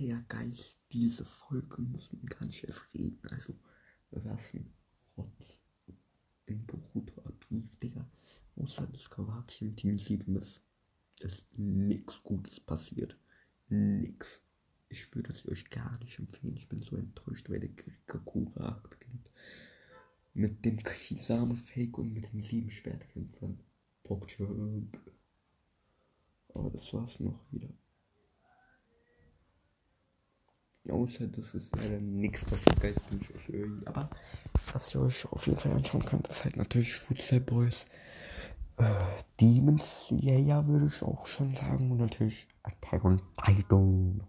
Der Geist, diese Folge muss man gar nicht erst reden. Also, was ein Rotz in Boruto ablief, Digga. Außer das Kawaki im Team 7 ist, ist nix Gutes passiert. Nix. Ich würde es euch gar nicht empfehlen. Ich bin so enttäuscht, weil der Kirikakura beginnt. Mit dem Kisame Fake und mit den sieben Schwertkämpfern. Pokchub. Aber das war's noch wieder. Außer das ist leider nichts passiert, Geist wünsche ich euch. Aber was ihr euch auf jeden Fall anschauen könnt, ist halt natürlich Futsal Boys. Äh, Demon Slayer würde ich auch schon sagen. Und natürlich Attack on Titan.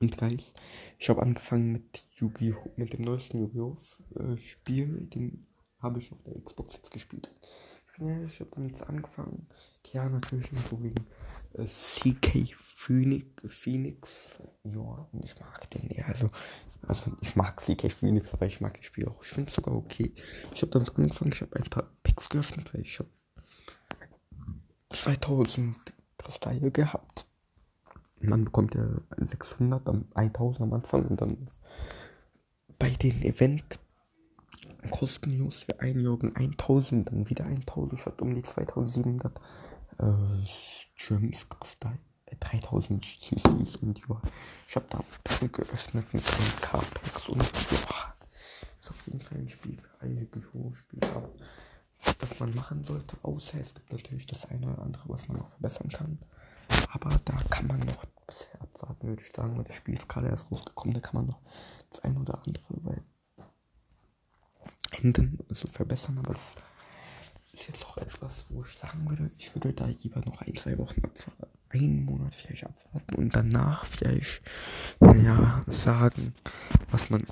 Und Guys, ich habe angefangen mit Yu-Gi-Oh! mit dem neuesten Yu-Gi-Oh! Äh, Spiel. Den habe ich auf der Xbox jetzt gespielt. Ich habe damit angefangen. Ja, natürlich nicht so wegen äh, CK Phoenix, Phoenix. Ja, und ich mag den ja. Also, also ich mag CK Phoenix, aber ich mag das Spiel auch. Ich finde es sogar okay. Ich habe damit angefangen. Ich habe ein paar Picks geöffnet, weil ich habe 2000 Kristalle gehabt. Man bekommt ja 600, dann 1000 am Anfang und dann bei den Event kostenlos für ein Jahr 1000, dann wieder 1000, ich hatte um die 2700 äh, Gems äh, 3000 CCs und ja, ich habe da bisschen geöffnet mit den K-Packs und ja, ist auf jeden Fall ein Spiel für alle Spiel, aber was man machen sollte, außer es gibt natürlich das eine oder andere, was man noch verbessern kann. Aber da kann man noch bisher abwarten, würde ich sagen, weil das Spiel ist gerade erst rausgekommen, da kann man noch das eine oder andere weil Enden so verbessern, aber das ist jetzt auch etwas, wo ich sagen würde, ich würde da lieber noch ein, zwei Wochen abwarten, einen Monat vielleicht abwarten und danach vielleicht, naja, sagen, was man,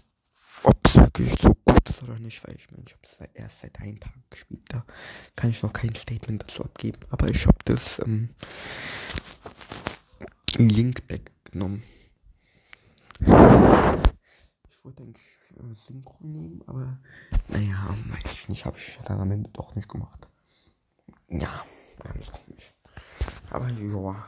ob es wirklich so gut ist oder nicht, weil ich meine, ich habe es erst seit einem Tag gespielt, da kann ich noch kein Statement dazu abgeben, aber ich habe das ähm, weggenommen. Ich wollte eigentlich äh, Synchron nehmen, aber naja, weiß ich nicht, habe ich dann am Ende doch nicht gemacht. Ja, ganz komisch. Aber ja,